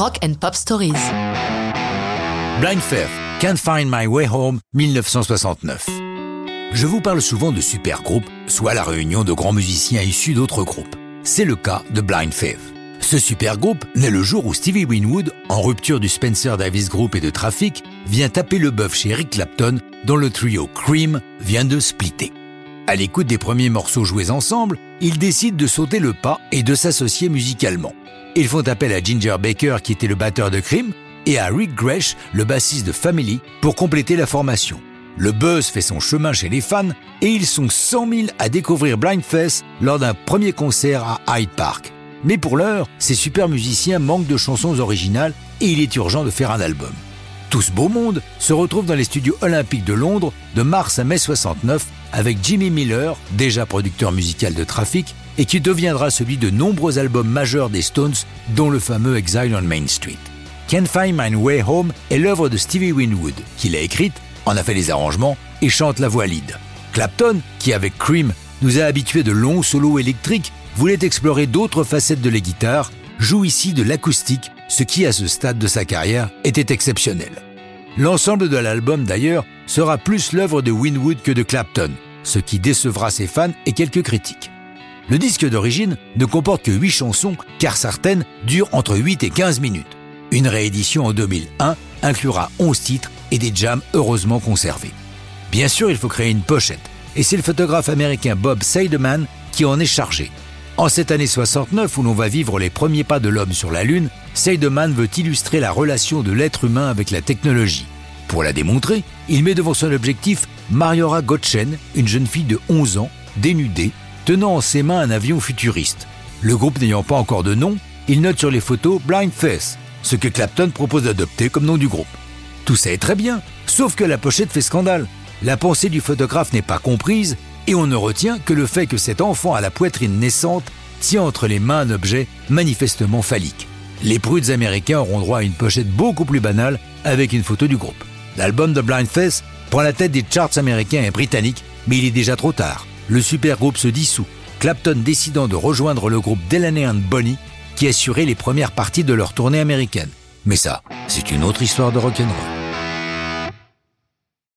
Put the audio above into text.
Rock and Pop Stories. Blind Faith, Can't Find My Way Home, 1969. Je vous parle souvent de super groupes, soit la réunion de grands musiciens issus d'autres groupes. C'est le cas de Blind Faith. Ce super groupe naît le jour où Stevie Winwood, en rupture du Spencer Davis Group et de Traffic, vient taper le bœuf chez Eric Clapton, dont le trio Cream vient de splitter. À l'écoute des premiers morceaux joués ensemble, ils décident de sauter le pas et de s'associer musicalement. Ils font appel à Ginger Baker, qui était le batteur de Cream, et à Rick Gresh, le bassiste de Family, pour compléter la formation. Le buzz fait son chemin chez les fans et ils sont 100 000 à découvrir Blind lors d'un premier concert à Hyde Park. Mais pour l'heure, ces super musiciens manquent de chansons originales et il est urgent de faire un album. Tout ce beau monde se retrouve dans les studios olympiques de Londres de mars à mai 69 avec Jimmy Miller, déjà producteur musical de Traffic, et qui deviendra celui de nombreux albums majeurs des Stones, dont le fameux Exile on Main Street. Can't Find My Way Home est l'œuvre de Stevie Winwood, qui l'a écrite, en a fait les arrangements et chante la voix lead. Clapton, qui avec Cream nous a habitués de longs solos électriques, voulait explorer d'autres facettes de la guitare, joue ici de l'acoustique, ce qui à ce stade de sa carrière était exceptionnel. L'ensemble de l'album d'ailleurs sera plus l'œuvre de Winwood que de Clapton, ce qui décevra ses fans et quelques critiques. Le disque d'origine ne comporte que 8 chansons car certaines durent entre 8 et 15 minutes. Une réédition en 2001 inclura 11 titres et des jams heureusement conservés. Bien sûr, il faut créer une pochette, et c'est le photographe américain Bob Seideman qui en est chargé. En cette année 69 où l'on va vivre les premiers pas de l'homme sur la Lune, Seideman veut illustrer la relation de l'être humain avec la technologie. Pour la démontrer, il met devant son objectif Mariora Gottschen, une jeune fille de 11 ans, dénudée, tenant en ses mains un avion futuriste. Le groupe n'ayant pas encore de nom, il note sur les photos Blind Face, ce que Clapton propose d'adopter comme nom du groupe. Tout ça est très bien, sauf que la pochette fait scandale. La pensée du photographe n'est pas comprise et on ne retient que le fait que cet enfant à la poitrine naissante tient entre les mains un objet manifestement phallique. Les prudes américains auront droit à une pochette beaucoup plus banale avec une photo du groupe. L'album de Blind Face prend la tête des charts américains et britanniques, mais il est déjà trop tard. Le super groupe se dissout, Clapton décidant de rejoindre le groupe Delaney and Bonnie qui assurait les premières parties de leur tournée américaine. Mais ça, c'est une autre histoire de rock'n'roll.